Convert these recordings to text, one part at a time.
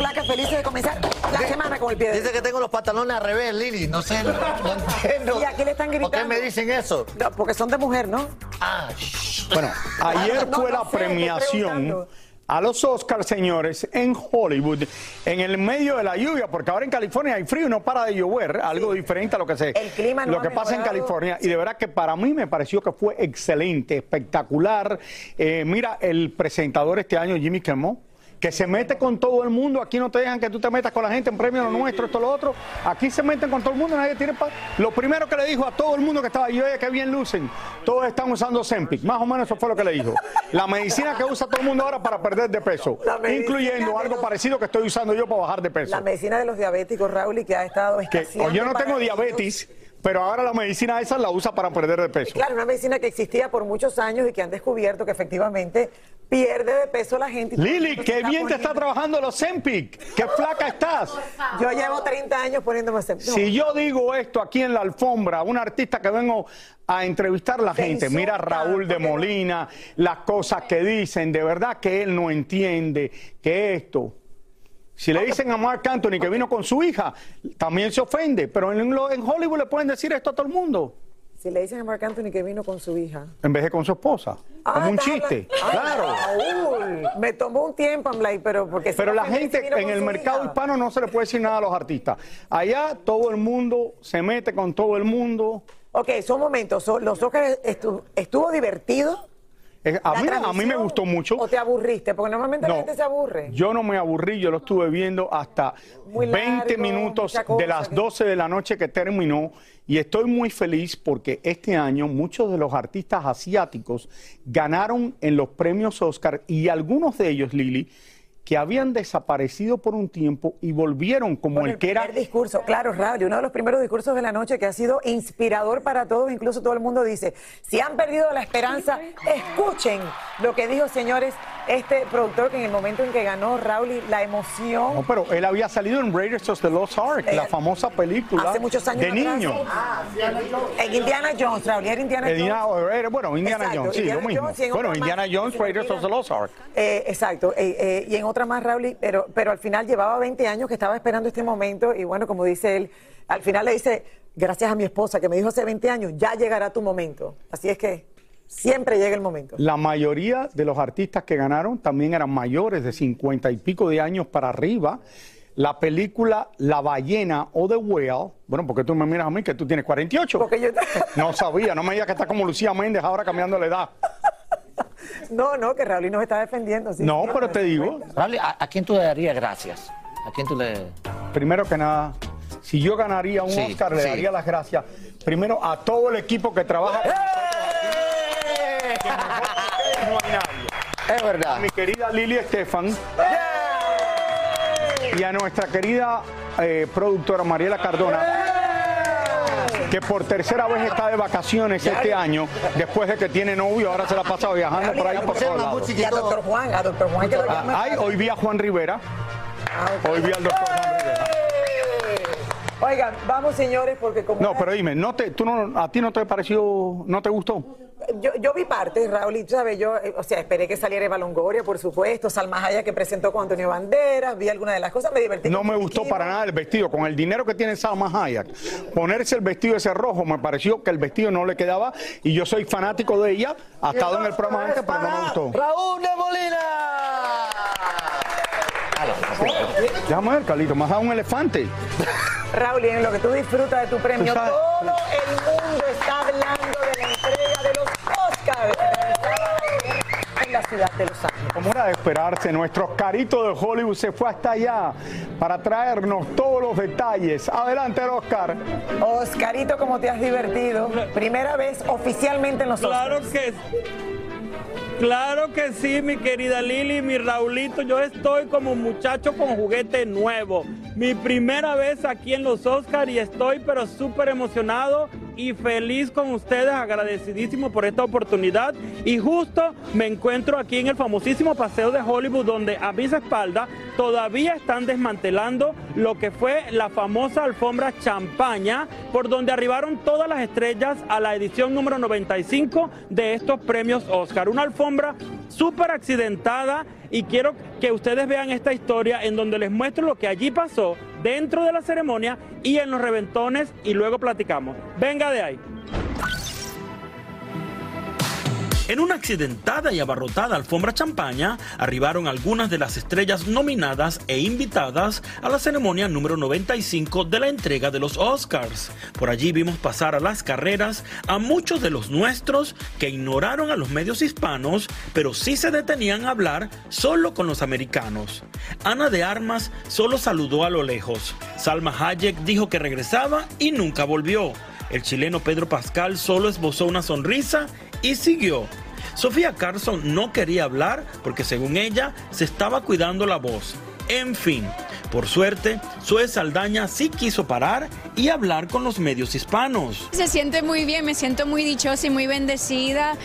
Bienvenidos al Gordi y la Flaca, felices de comenzar la semana con el pie Dice que tengo los pantalones al revés, Lili. No sé, no, no entiendo. ¿Y a qué le están ¿Por gritando? qué me dicen eso? No, porque son de mujer, ¿no? Ah, shh. Bueno, ayer No, fue no la sé, premiación a los Oscars, señores, en Hollywood, en el medio de la lluvia, porque ahora en California hay frío y no para de llover, algo diferente a lo que se El clima no lo que pasa en. California. Y de verdad que para mí me pareció que fue excelente, espectacular. Eh, mira, el presentador este año, Jimmy Kimmel, que se mete con todo el mundo. Aquí no te dejan que tú te metas con la gente en premio lo nuestro, esto, lo otro. Aquí se meten con todo el mundo, nadie tiene pa- Lo primero que le dijo a todo el mundo que estaba ahí, oye, que bien lucen. Todos están usando Zempic. Más o menos eso fue lo que le dijo. La medicina que usa todo el mundo ahora para perder de peso. Incluyendo algo los- parecido que estoy usando yo para bajar de peso. La medicina de los diabéticos, Raúl, y que ha estado Que, o yo no tengo diabetes, pero ahora la medicina esa la usa para perder de peso. Claro, una medicina que existía por muchos años y que han descubierto que efectivamente pierde de peso la gente. Lili, qué bien te está trabajando los Zempic. Qué flaca estás. Yo llevo 30 años poniéndome ese- no. Si yo digo esto aquí en la alfombra, un artista que vengo a entrevistar a la Te gente, mira Raúl de Molina, las cosas que dicen, de verdad que él no entiende que esto. Si le dicen a Mark Anthony que vino con su hija, también se ofende, pero en, en Hollywood le pueden decir esto a todo el mundo, Si le dicen a Marc Anthony que vino con su hija. en vez de con su esposa, Ah, como un chiste. Ay, Claro. Raúl, me tomó un tiempo, like, pero porque se Pero la gente en el mercado hija. hispano no se le puede decir nada a los artistas. Allá todo el mundo se mete con todo el mundo. Ok, son momentos. los Oscars estu- estuvo divertido. Eh, A mí, a mí me gustó mucho. ¿O te aburriste? Porque normalmente la gente se aburre. Yo no me aburrí, yo lo estuve viendo hasta Muy 20 largo, minutos de las que- 12 de la noche que terminó y estoy muy feliz porque este año muchos de los artistas asiáticos ganaron en los premios Oscar y algunos de ellos, Lili, que habían desaparecido por un tiempo y volvieron como el que era primer discurso, claro, Raúl, uno de los primeros discursos de la noche que ha sido inspirador para todos, incluso todo el mundo dice, si han perdido la esperanza, escuchen lo que dijo, señores, este productor que en el momento en que ganó Raúl, y la emoción... No, pero él había salido en Raiders of the Lost Ark, Eh, la famosa película hace muchos años de atrás. niño. En Indiana Jones, Raúl, era Indiana Jones. Indiana- era- bueno, Indiana Exacto, Jones, sí, Indiana lo mismo. Jones bueno, Indiana más, Jones, Raiders of the Lost Ark. Eh, exacto, eh, eh, y en otra más, Raúl, pero, pero al final llevaba 20 años que estaba esperando este momento y bueno, como dice él, al final le dice, gracias a mi esposa que me dijo hace 20 años, ya llegará tu momento. Así es que siempre llega el momento. La mayoría de los artistas que ganaron también eran mayores de 50 y pico de años para arriba. La película La ballena o The Whale, bueno, porque tú me miras a mí que tú tienes 48. Porque yo... No sabía, no me digas que está como Lucía Méndez ahora cambiando la edad. No, no, que Raúl nos está defendiendo. sí, No, pero te digo, Raúl, ¿a, a quién tú le darías gracias? ¿A quién tú le...? primero que nada, si yo ganaría un Sí, Oscar, le sí. daría las gracias primero a todo el equipo que trabaja. ¡Eh! nosotros aquí, que mejor que ustedes no hay nadie. Es verdad. a mi querida Lili Estefan y a nuestra querida eh, productora Mariela Cardona. que por tercera vez está de vacaciones este año, después de que tiene novio, ahora se la ha pasado viajando por ahí por todos lados. Y a doctor Juan, a doctor Juan que lo llama. Ah, ay, hoy vi a Juan Rivera. Hoy vi al doctor. Oigan, vamos señores, porque como... No, pero dime, ¿no te, tú no, ¿a ti no te pareció, no te gustó? Yo, yo vi partes, Raúl, y sabes, yo, eh, o sea, esperé que saliera Eva Longoria, por supuesto, Salma Hayek que presentó con Antonio Banderas, vi algunas de las cosas, me divertí. No me gustó para nada el vestido. Con el dinero que tiene Salma Hayek, ponerse el vestido ese rojo, me pareció que el vestido no le quedaba. Y yo soy fanático de ella. Ha estado en el programa antes, pero no me gustó. Raúl de Molina. Déjame ver, Carlito, has dado un elefante. Raúl, y en lo que tú disfrutas de tu premio, todo el mundo está hablando de la entrega de los Oscars en la ciudad de Los Ángeles. Como era de esperarse, nuestro Oscarito de Hollywood se fue hasta allá para traernos todos los detalles. Adelante, Oscar. Oscarito, ¿cómo te has divertido? Primera vez oficialmente en los Claro Oscars. que Claro que sí, mi querida Lili, mi Raulito. Yo estoy como muchacho con juguete nuevo. Mi primera vez aquí en los Oscars y estoy pero súper emocionado y feliz con ustedes, agradecidísimo por esta oportunidad. Y justo me encuentro aquí en el famosísimo Paseo de Hollywood donde a mis espaldas todavía están desmantelando lo que fue la famosa alfombra champaña por donde arribaron todas las estrellas a la edición número 95 de estos premios Oscar. Una alfombra súper accidentada y quiero que ustedes vean esta historia en donde les muestro lo que allí pasó dentro de la ceremonia y en los reventones y luego platicamos. Venga de ahí. En una accidentada y abarrotada alfombra champaña arribaron algunas de las estrellas nominadas e invitadas a la ceremonia número 95 de la entrega de los Oscars. Por allí vimos pasar a las carreras a muchos de los nuestros que ignoraron a los medios hispanos, pero sí se detenían a hablar solo con los americanos. Ana de Armas solo saludó a lo lejos. Salma Hayek dijo que regresaba y nunca volvió. El chileno Pedro Pascal solo esbozó una sonrisa y siguió. Sofía Carson no quería hablar porque según ella se estaba cuidando la voz. En fin, por suerte, Zoe Saldaña sí quiso parar y hablar con los medios hispanos. Se siente muy bien, me siento muy dichosa y muy bendecida.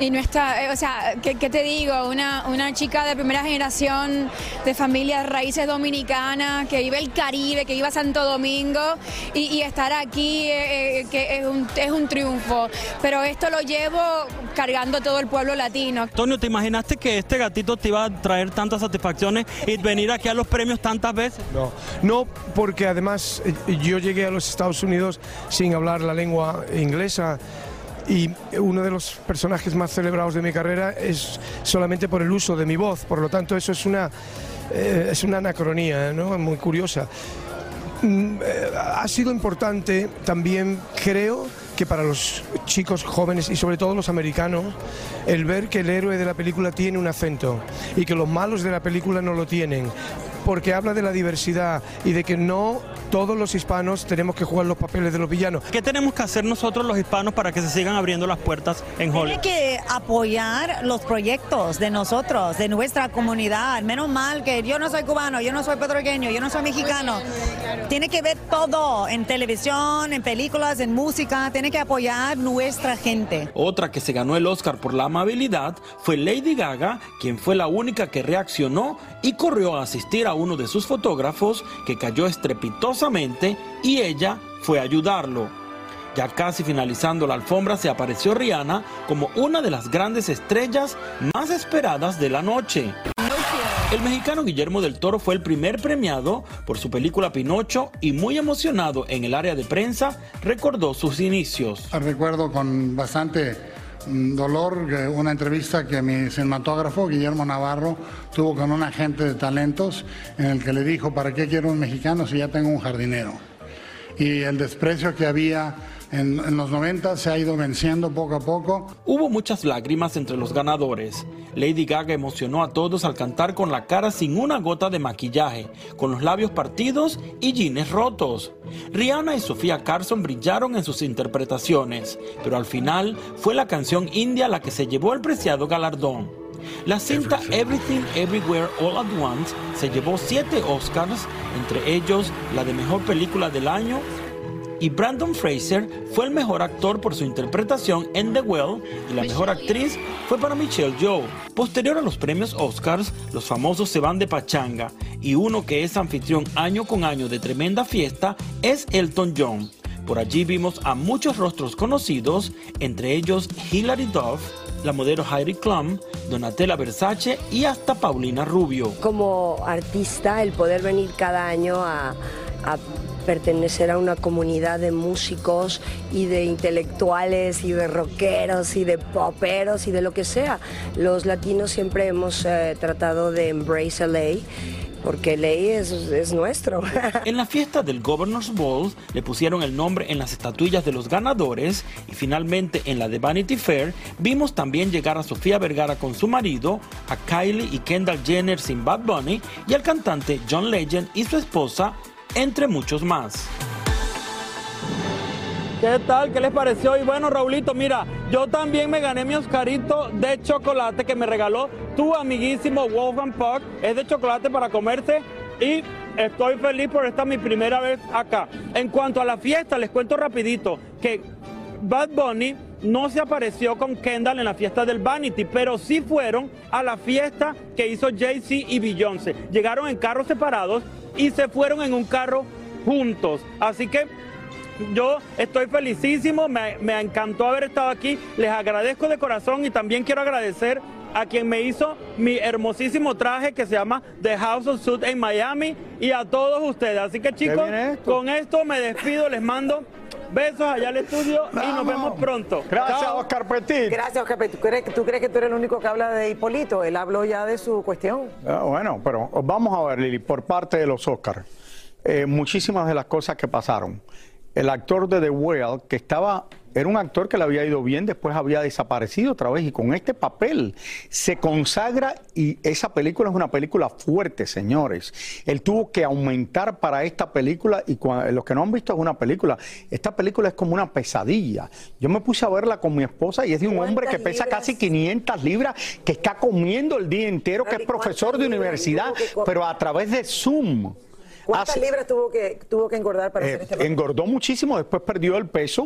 Y no está, eh, o sea, ¿qué, qué te digo? Una, una chica de primera generación de familia de raíces dominicanas, que vive el Caribe, que vive a Santo Domingo, y, y estar aquí eh, eh, que es un, es un triunfo. Pero esto lo llevo cargando todo el pueblo latino. Antonio, ¿te imaginaste que este gatito te iba a traer tantas satisfacciones y venir aquí a los premios tantas veces? No, no, porque además eh, yo llegué a los Estados Unidos sin hablar la lengua inglesa y uno de los personajes más celebrados de mi carrera es solamente por el uso de mi voz, por lo tanto eso es una, eh, es una anacronía, ¿no? muy curiosa. Mm, eh, ha sido importante también, creo, que para los chicos jóvenes y sobre todo los americanos, el ver que el héroe de la película tiene un acento y que los malos de la película no lo tienen, porque habla de la diversidad y de que no todos los hispanos tenemos que jugar los papeles de los villanos. ¿Qué tenemos que hacer nosotros los hispanos para que se sigan abriendo las puertas en Hollywood? Tiene que apoyar los proyectos de nosotros, de nuestra comunidad. Menos mal que yo no soy cubano, yo no soy puertorriqueño, yo no soy mexicano. Tiene que ver todo en televisión, en películas, en música. Tiene que apoyar nuestra gente. Otra que se ganó el Oscar por la amabilidad fue Lady Gaga, quien fue la única que reaccionó y corrió a asistir a uno de sus fotógrafos que cayó estrepitosamente y ella fue a ayudarlo. Ya casi finalizando la alfombra se apareció Rihanna como una de las grandes estrellas más esperadas de la noche. El mexicano Guillermo del Toro fue el primer premiado por su película Pinocho y muy emocionado en el área de prensa recordó sus inicios. Recuerdo con bastante dolor una entrevista que mi cinematógrafo Guillermo Navarro tuvo con un agente de talentos en el que le dijo, ¿para qué quiero un mexicano si ya tengo un jardinero? Y el desprecio que había en, en los 90 se ha ido venciendo poco a poco. Hubo muchas lágrimas entre los ganadores. Lady Gaga emocionó a todos al cantar con la cara sin una gota de maquillaje, con los labios partidos y jeans rotos. Rihanna y Sofía Carson brillaron en sus interpretaciones, pero al final fue la canción india la que se llevó el preciado galardón. La cinta Everything Everywhere All at Once se llevó siete Oscars, entre ellos la de Mejor Película del Año, y Brandon Fraser fue el mejor actor por su interpretación en The Well y la mejor actriz fue para Michelle Yeoh. Posterior a los premios Oscars, los famosos se van de pachanga y uno que es anfitrión año con año de tremenda fiesta es Elton John. Por allí vimos a muchos rostros conocidos, entre ellos Hilary Duff, la modelo Heidi Klum, Donatella Versace y hasta Paulina Rubio. Como artista, el poder venir cada año a, pertenecer a una comunidad de músicos y de intelectuales y de rockeros y de poperos y de lo que sea. Los latinos siempre hemos eh, tratado de embrace LA porque ley es, es nuestro. En la fiesta del Governor's Ball le pusieron el nombre en las estatuillas de los ganadores y finalmente en la de Vanity Fair vimos también llegar a Sofía Vergara con su marido, a Kylie y Kendall Jenner sin Bad Bunny y al cantante John Legend y su esposa, entre muchos más. ¿Qué tal? ¿Qué les pareció? Y bueno, Raulito, mira, yo también me gané mi Oscarito de chocolate que me regaló tu amiguísimo Wolfgang Puck. Es de chocolate para comerse y estoy feliz por esta mi primera vez acá. En cuanto a la fiesta, les cuento rapidito que Bad Bunny no se apareció con Kendall en la fiesta del Vanity, pero sí fueron a la fiesta que hizo Jay-Z y Beyoncé. Llegaron en carros separados y se fueron en un carro juntos. Así que yo estoy felicísimo, me, me, encantó haber estado aquí, les agradezco de corazón y también quiero agradecer a quien me hizo mi hermosísimo traje que se llama The House of Suit en Miami y a todos ustedes. Así que chicos, con esto me despido, les mando besos allá al estudio y nos vemos pronto. Gracias, Chao. Oscar Petit. Gracias, Oscar. Petit. ¿Tú crees, ¿Tú crees que tú eres el único que habla de Hipólito? Él habló ya de su cuestión. Ah, bueno, pero vamos a ver, Lili, por parte de los Oscars, eh, muchísimas de las cosas que pasaron. El actor de The Whale, que estaba, era un actor que le había ido bien, después había desaparecido otra vez y con este papel se consagra y esa película es una película fuerte, señores. Él tuvo que aumentar para esta película y los que no han visto es una película, esta película es como una pesadilla. Yo me puse a verla con mi esposa y es de un hombre que pesa casi 500 libras, que está comiendo el día entero, que es profesor de universidad, pero a través de Zoom. ¿Cuántas libras tuvo que, tuvo que engordar para eh, hacer este engordó muchísimo, después perdió el peso,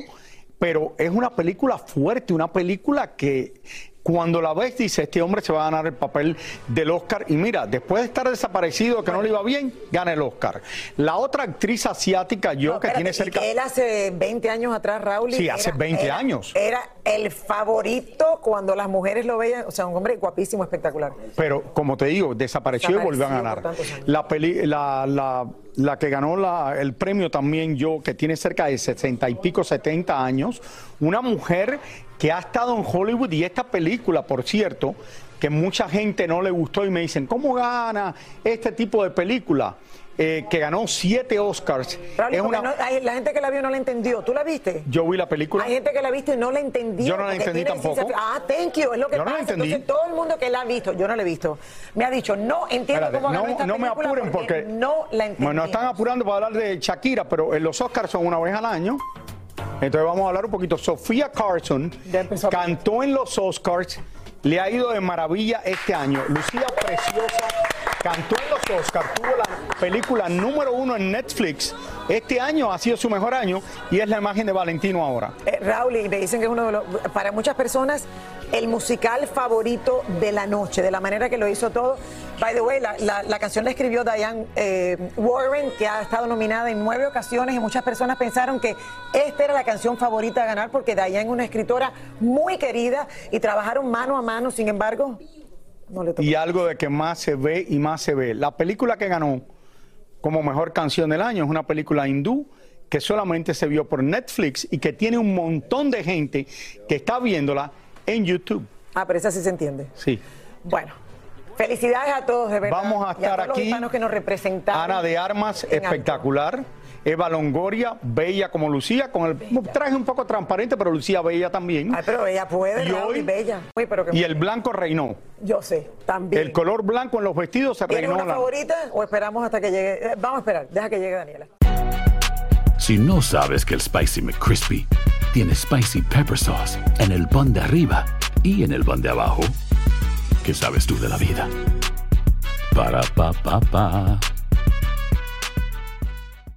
pero es una película fuerte, una película que cuando la ves dice, este hombre se va a ganar el papel del Oscar. Y mira, después de estar desaparecido, que no le iba bien, gana el Oscar. La otra actriz asiática, yo, que Espérate, tiene cerca... que él hace 20 años atrás, Raúl. Sí, hace 20 era- años. Era el favorito cuando las mujeres lo veían. O sea, un hombre guapísimo, espectacular. Pero como te digo, desapareció y volvió a ganar. La, peli- la, la, la que ganó la- el premio también yo, que tiene cerca de 60 y pico, 70 años, una mujer que ha estado en Hollywood y esta película, por cierto, que mucha gente no le gustó y me dicen, ¿cómo gana este tipo de película? Eh, que ganó siete Oscars. Raúl, Es una- no- hay- la gente que la vio no la entendió. ¿Tú la viste? Yo vi la película. Hay gente que la viste y no la entendió. Yo no la entendí tampoco. ciencia. Ah, thank you. Es lo que Yo no la pasa. entendí. Entonces, todo el mundo que la ha visto, yo no la he visto, me ha dicho, no entiendo Espérate, cómo ganó no, esta no me apuren porque, no la entendí. Bueno, están apurando para hablar de Shakira, pero en los Oscars son una vez al año. Entonces vamos a hablar un poquito. Sofía Carson cantó en los Oscars, le ha ido de maravilla este año. Lucía Preciosa cantó en los Oscars, tuvo la película número uno en Netflix. Este año ha sido su mejor año y es la imagen de Valentino ahora. Eh, Raúl, y me dicen que es uno de los, para muchas personas, el musical favorito de la noche, de la manera que lo hizo todo. By the way, la, la- canción la escribió Diane eh, Warren, que ha estado nominada en nueve ocasiones y muchas personas pensaron que esta era la canción favorita a ganar porque Diane es una escritora muy querida y trabajaron mano a mano, sin embargo, no le tocó. y algo de que más se ve y más se ve. La película que ganó como mejor canción del año es una película hindú que solamente se vio por Netflix y que tiene un montón de gente que está viéndola en YouTube. Ah, pero esa sí se entiende. Sí. Bueno, felicidades a todos, de verdad. Vamos a y estar todos los aquí. que nos representaron. Ana de Armas, alto. Eva Longoria, bella como Lucía, con el traje un poco transparente, pero Lucía bella también. Ay, pero ella puede, Y hoy- y bella. Uy, pero que Y el blanco reinó. Yo sé, también. El color blanco en los vestidos se ¿Tienes reinó. una la- favorita o esperamos hasta que llegue? Eh, Vamos a esperar, deja que llegue Daniela. Si no sabes que el Spicy McCrispy tiene Spicy Pepper Sauce en el pan de arriba y en el pan de abajo, ¿qué sabes tú de la vida? Para, pa, pa, pa.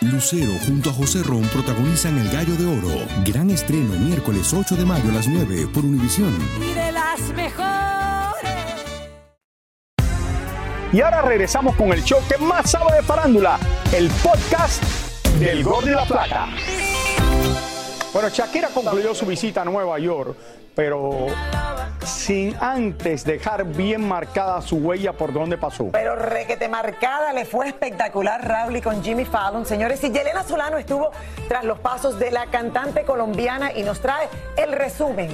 Lucero junto a José Ron protagonizan El Gallo de Oro. Gran estreno miércoles 8 de mayo a las 9 por Univisión. Y de las mejores. Y ahora regresamos con el show que más sabe de farándula, el podcast del Gordo y la Plata. Bueno, Shakira concluyó su visita a Nueva York, pero sin antes dejar bien marcada su huella por donde pasó. Pero requete marcada le fue espectacular Raúl con Jimmy Fallon. Señores, y Yelena Solano estuvo tras los pasos de la cantante colombiana y nos trae el resumen.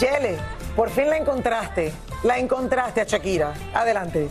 Yele, por fin la encontraste. La encontraste a Shakira. Adelante.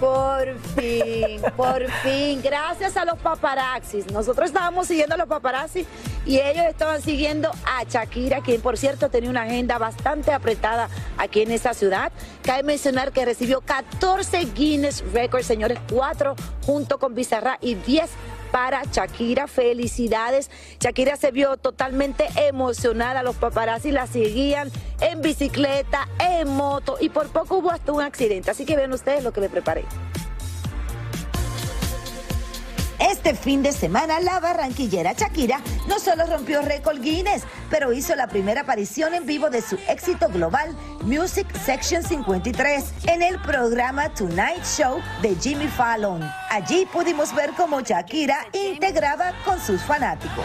Por fin, por fin, gracias a los paparazzis. Nosotros estábamos siguiendo a los paparazzi y ellos estaban siguiendo a Shakira, quien por cierto tenía una agenda bastante apretada aquí en esta ciudad. Cabe mencionar que recibió 14 Guinness Records, señores, 4 junto con Bizarra y 10 para Shakira. Felicidades. Shakira se vio totalmente emocionada. Los paparazzi la seguían en bicicleta, en moto y por poco hubo hasta un accidente. Así que ven ustedes lo que me preparé. Este fin de semana, la barranquillera Shakira no solo rompió récord Guinness, pero hizo la primera aparición en vivo de su éxito global Music Section 53 en el programa Tonight Show de Jimmy Fallon. Allí pudimos ver cómo Shakira integraba con sus fanáticos.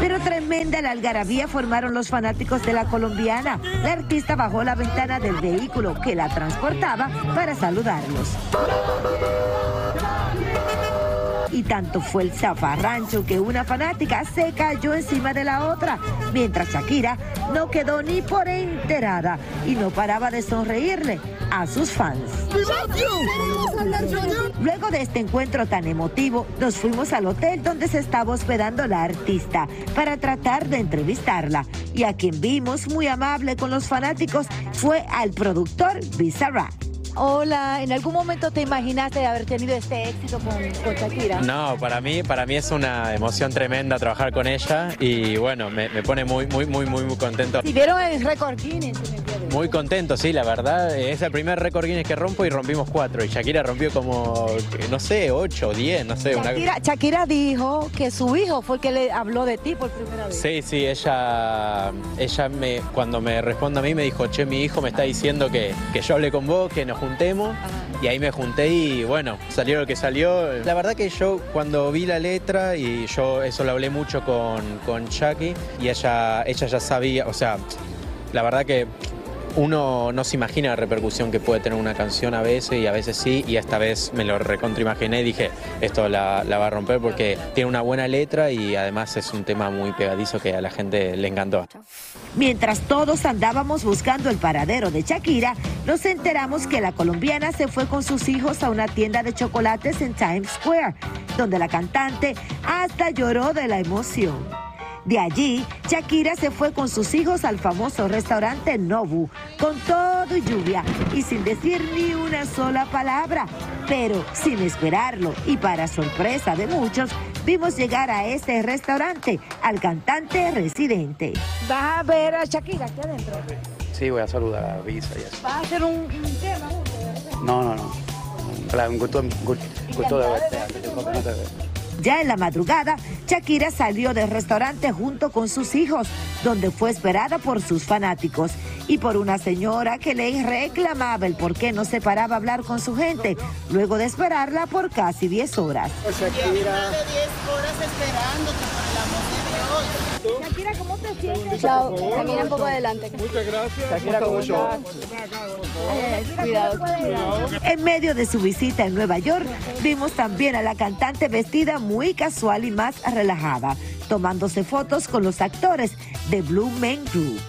Pero tremenda la algarabía formaron los fanáticos de la colombiana. La artista bajó la ventana del vehículo que la transportaba para saludarlos. Y tanto fue el zafarrancho que una fanática se cayó encima de la otra, mientras Shakira no quedó ni por enterada y no paraba de sonreírle a sus fans. Luego de este encuentro tan emotivo, nos fuimos al hotel donde se estaba hospedando la artista para tratar de entrevistarla. Y a quien vimos muy amable con los fanáticos fue al productor Bizarrap. Hola, ¿en algún momento te imaginaste de haber tenido este éxito con, con Shakira? No, para mí, para mí es una emoción tremenda trabajar con ella y bueno, me, me pone muy, muy, muy, muy, muy contento. Si vieron el récord Guinness Muy contento, sí, la verdad. Es el primer récord Guinness que rompo y rompimos cuatro. Y Shakira rompió como, no sé, ocho, diez, no sé. una- Shakira, Shakira dijo que su hijo fue el que le habló de ti por primera vez. Sí, sí, ella, ella me, cuando me responde a mí me dijo, che, mi hijo me está diciendo que, que yo hablé con vos, que nos juntemos. Y ahí me junté y bueno, salió lo que salió. La verdad que yo cuando vi la letra y yo eso lo hablé mucho con, con Chucky y ella, ella ya sabía, o sea, la verdad que uno no se imagina la repercusión que puede tener una canción a veces y a veces sí, y esta vez me lo recontraimaginé y dije, esto la, la va a romper porque tiene una buena letra y además es un tema muy pegadizo que a la gente le encantó. Mientras todos andábamos buscando el paradero de Shakira, nos enteramos que la colombiana se fue con sus hijos a una tienda de chocolates en Times Square, donde la cantante hasta lloró de la emoción. De allí, Shakira se fue con sus hijos al famoso restaurante Nobu, con todo y lluvia y sin decir ni una sola palabra. Pero sin esperarlo y para sorpresa de muchos, vimos llegar a este restaurante al cantante residente. ¿Vas a ver a Shakira aquí adentro? Sí, voy a saludar a Visa y eso. ¿Vas a hacer un, un tema? No, no, no. Un gusto, un gusto de verte. Ya en la madrugada, Shakira salió del restaurante junto con sus hijos, donde fue esperada por sus fanáticos y por una señora que le reclamaba el por qué no se paraba a hablar con su gente, luego de esperarla por casi 10 horas. Shakira. Shakira, ¿cómo te sientes? Chao, camina un poco adelante. Muchas gracias. Shakira, ¿cómo estás? Cuidado. En medio de su visita en Nueva York, vimos también a la cantante vestida muy casual y más relajada, tomándose fotos con los actores de Blue Man Group.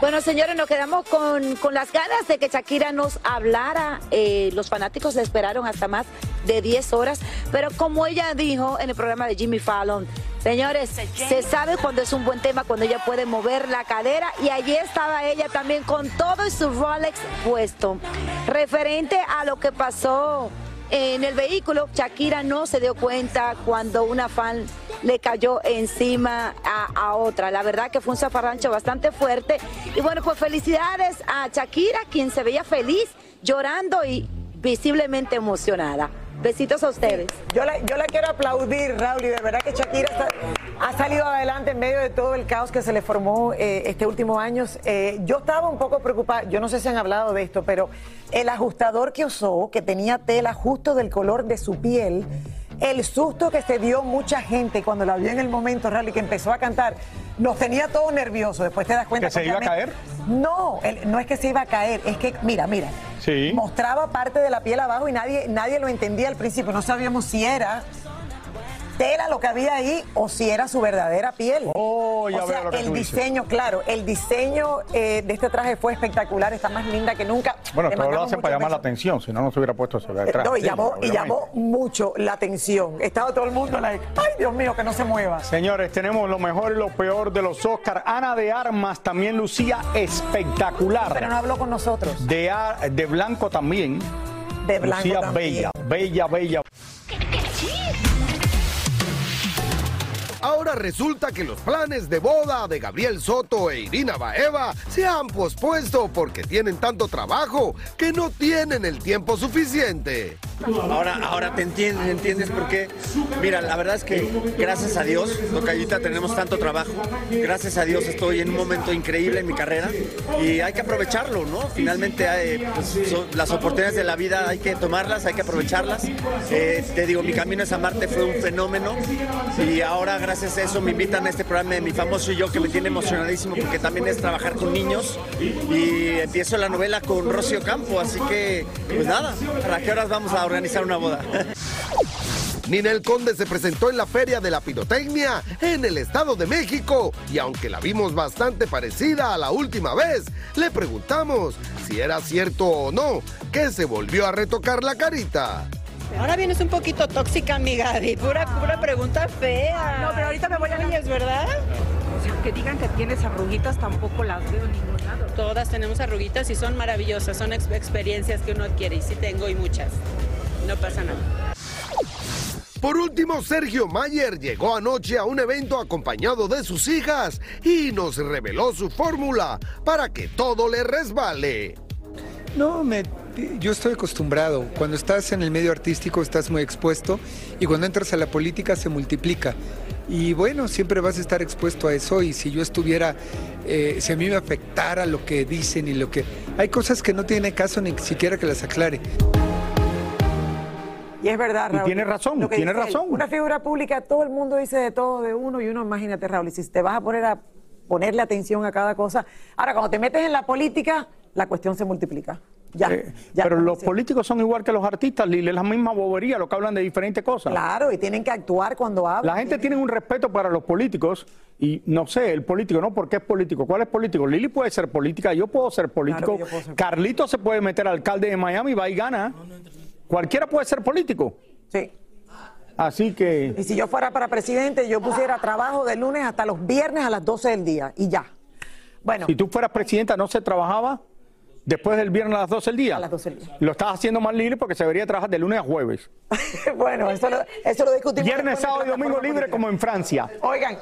Bueno, señores, nos quedamos con, con las ganas de que Shakira nos hablara. Eh, los fanáticos la esperaron hasta más de 10 horas, pero como ella dijo en el programa de Jimmy Fallon, señores, se sabe cuando es un buen tema, cuando ella puede mover la cadera y allí estaba ella también con todo su Rolex puesto. Referente a lo que pasó en el vehículo, Shakira no se dio cuenta cuando una fan le cayó encima a, a otra. La verdad que fue un zafarrancho bastante fuerte. Y bueno, pues felicidades a Shakira, quien se veía feliz, llorando y visiblemente emocionada. Besitos a ustedes. Yo la, yo la quiero aplaudir, Raúl, y de verdad que Shakira ha salido adelante en medio de todo el caos que se le formó eh, este último año. Eh, yo estaba un poco preocupada, yo no sé si han hablado de esto, pero el ajustador que usó, que tenía tela justo del color de su piel, el susto que se dio mucha gente cuando la vio en el momento, Raúl, y que empezó a cantar, nos tenía todos nerviosos. Después te das cuenta ¿Que se iba a obviamente- No, el- no es que se iba a caer, es que, mira, mira, Sí. mostraba parte de la piel abajo y nadie, nadie lo entendía al principio. No sabíamos si era tela lo que había ahí o si era su verdadera piel. Oh, ya o veo sea, lo que el tú dices. diseño, claro, el diseño eh, de este traje fue espectacular, está más linda que nunca. Bueno, Le todo lo hacen para llamar la atención, si no, no se hubiera puesto eso detrás. No, y Sí, llamó, y llamó mucho la atención. Estaba todo el mundo like, ay Dios mío, que no se mueva. Señores, tenemos lo mejor y lo peor de los Oscars. Ana de Armas también lucía espectacular. Pero no habló con nosotros. De, Ar- de Blanco también. De Blanco lucía también. bella, bella, bella. Ahora resulta que los planes de boda de Gabriel Soto e Irina Baeva se han pospuesto porque tienen tanto trabajo que no tienen el tiempo suficiente. Ahora, ahora te entiendes, entiendes por qué. Mira, la verdad es que gracias a Dios, Tocayita, tenemos tanto trabajo. Gracias a Dios estoy en un momento increíble en mi carrera y hay que aprovecharlo, ¿no? Finalmente eh, pues, las oportunidades de la vida hay que tomarlas, hay que aprovecharlas. Eh, te digo, mi camino a Marte fue un fenómeno y ahora gracias a eso me invitan a este programa de Mi Famoso y Yo que me tiene emocionadísimo porque también es trabajar con niños y empiezo la novela con Rocío Campo, así que pues nada, ¿para qué horas vamos a organizar una boda? Ninel Conde se presentó en la Feria de la Pirotecnia en el Estado de México y aunque la vimos bastante parecida a la última vez, le preguntamos si era cierto o no que se volvió a retocar la carita. Ahora vienes un poquito tóxica, mi Gaby. Pura, pura pregunta fea. No, pero ahorita me voy a es ¿verdad? Que digan que tienes arruguitas tampoco las veo en ningún lado. Todas tenemos arruguitas y son maravillosas. Son ex- experiencias que uno adquiere y sí tengo y muchas. No pasa nada. Por último, Sergio Mayer llegó anoche a un evento acompañado de sus hijas y nos reveló su fórmula para que todo le resbale. No, me, yo estoy acostumbrado. Cuando estás en el medio artístico estás muy expuesto y cuando entras a la política se multiplica. Y bueno, siempre vas a estar expuesto a eso y si yo estuviera, eh, si a mí me afectara lo que dicen y lo que... Hay cosas que no tiene caso ni siquiera que las aclare. Y es verdad, Y Raúl. tiene razón, tiene él. razón. Una figura pública, todo el mundo dice de todo de uno y uno, imagínate, Raúl, y si te vas a poner a ponerle atención a cada cosa. Ahora, cuando te metes en la política, la cuestión se multiplica. Ya. Eh, ya, pero los políticos son igual que los artistas, Lili, es la misma bobería, lo que hablan de diferentes cosas. Claro, y tienen que actuar cuando hablan. La gente tiene un respeto para los políticos y no sé, el político, ¿no? ¿Por qué es político? ¿Cuál es político? Lili puede ser política, yo puedo ser político. puedo ser Carlito se puede meter alcalde de Miami, va y gana. Cualquiera puede ser político. Sí. Así que... Y si yo fuera para presidente, yo pusiera trabajo de lunes hasta los viernes a las 12 del día y ya. Bueno, Si tú fueras presidenta, ¿no se trabajaba después del viernes a las 12 del día? A las 12 del día. Lo estás haciendo mal, Lili, porque se debería trabajar de lunes a jueves. bueno, eso lo, eso lo discutimos. Viernes, sábado y domingo libre como en Francia. Oigan,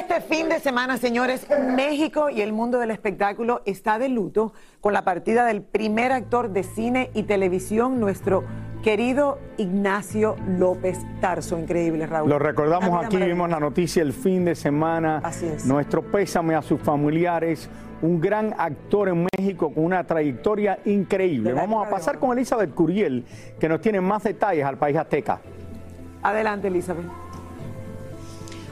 este fin de semana, señores, México y el mundo del espectáculo está de luto con la partida del primer actor de cine y televisión, nuestro querido Ignacio López Tarso. Increíble, Raúl. Lo recordamos aquí, vimos la noticia el fin de semana. Así es. Nuestro pésame a sus familiares. Un gran actor en México con una trayectoria increíble. Vamos a pasar con Elizabeth Curiel, que nos tiene más detalles al país azteca. Adelante, Elizabeth.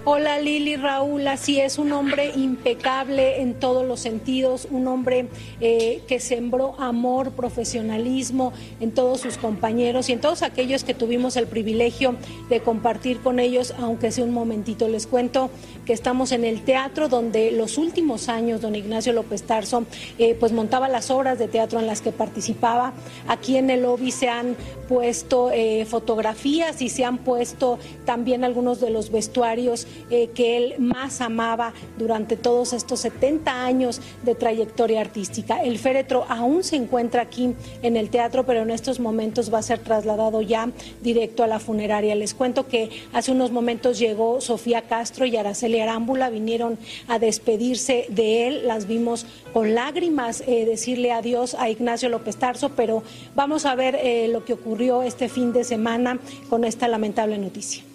Hola Lili, Raúl, así es, un hombre impecable en todos los sentidos, un hombre eh, que sembró amor, profesionalismo en todos sus compañeros y en todos aquellos que tuvimos el privilegio de compartir con ellos, aunque sea un momentito. Les cuento que estamos en el teatro donde los últimos años don Ignacio López Tarso eh, pues montaba las obras de teatro en las que participaba. Aquí en el lobby se han puesto eh, fotografías y se han puesto también algunos de los vestuarios eh, que él más amaba durante todos estos 70 años de trayectoria artística. El féretro aún se encuentra aquí en el teatro, pero en estos momentos va a ser trasladado ya directo a la funeraria. Les cuento que hace unos momentos llegó Sofía Castro y Araceli Arámbula, vinieron a despedirse de él, las vimos con lágrimas eh, decirle adiós a Ignacio López Tarso, pero vamos a ver eh, lo que ocurrió este fin de semana con esta lamentable noticia.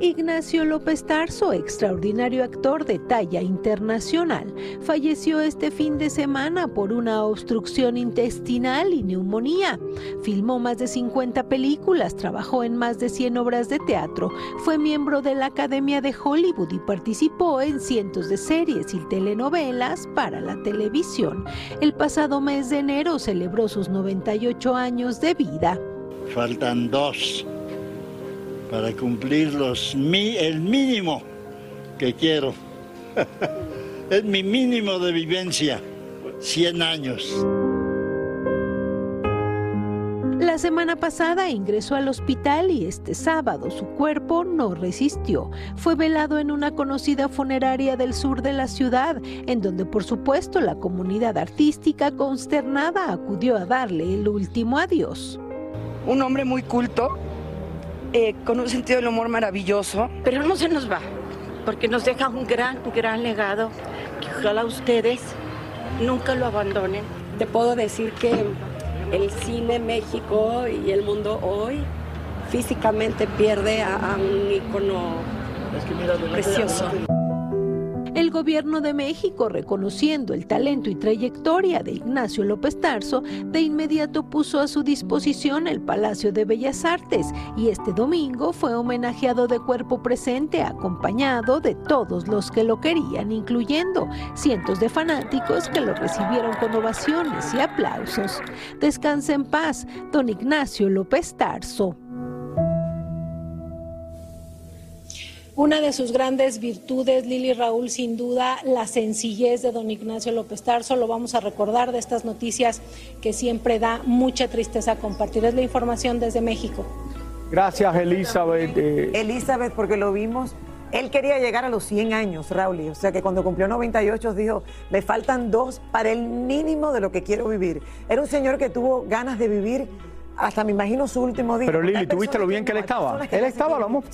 Ignacio López Tarso, extraordinario actor de talla internacional, falleció este fin de semana por una obstrucción intestinal y neumonía. Filmó más de 50 películas, trabajó en más de 100 obras de teatro, fue miembro de la Academia de Hollywood y participó en cientos de series y telenovelas para la televisión. El pasado mes de enero celebró sus 98 años de vida. Faltan dos para cumplir los, el mínimo que quiero. es mi mínimo de vivencia, 100 años. La semana pasada ingresó al hospital y este sábado su cuerpo no resistió. Fue velado en una conocida funeraria del sur de la ciudad, en donde por supuesto la comunidad artística consternada acudió a darle el último adiós. Un hombre muy culto, eh, con un sentido del humor maravilloso. Pero no se nos va, porque nos deja un gran, gran legado que ojalá ustedes nunca lo abandonen. Te puedo decir que el cine México y el mundo hoy físicamente pierde a, un ícono precioso. El gobierno de México, reconociendo el talento y trayectoria de Ignacio López Tarso, de inmediato puso a su disposición el Palacio de Bellas Artes y este domingo fue homenajeado de cuerpo presente acompañado de todos los que lo querían, incluyendo cientos de fanáticos que lo recibieron con ovaciones y aplausos. Descansa en paz, don Ignacio López Tarso. Una de sus grandes virtudes, Lili Raúl, sin duda, la sencillez de don Ignacio López Tarso. Lo vamos a recordar de estas noticias que siempre da mucha tristeza compartir. Es la información desde México. Gracias, Elizabeth. Eh. Elizabeth, porque lo vimos. Él quería llegar a los 100 años, Raúl. O sea que cuando cumplió 98 dijo, me faltan dos para el mínimo de lo que quiero vivir. Era un señor que tuvo ganas de vivir hasta me imagino su último día. Pero Lili, ¿tuviste lo bien que él estaba? Él estaba, lo hemos,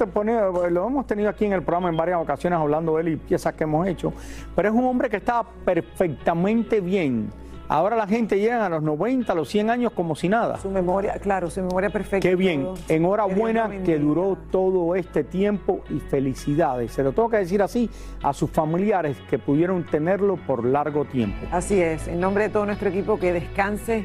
lo hemos tenido aquí en el programa en varias ocasiones hablando de él y piezas que hemos hecho, pero es un hombre que estaba perfectamente bien. Ahora la gente llega a los 90, a los 100 años como si nada. Su memoria, claro, su memoria perfecta. Qué bien. Enhorabuena que duró todo este tiempo y felicidades. Se lo tengo que decir así a sus familiares que pudieron tenerlo por largo tiempo. Así es. En nombre de todo nuestro equipo, que descanse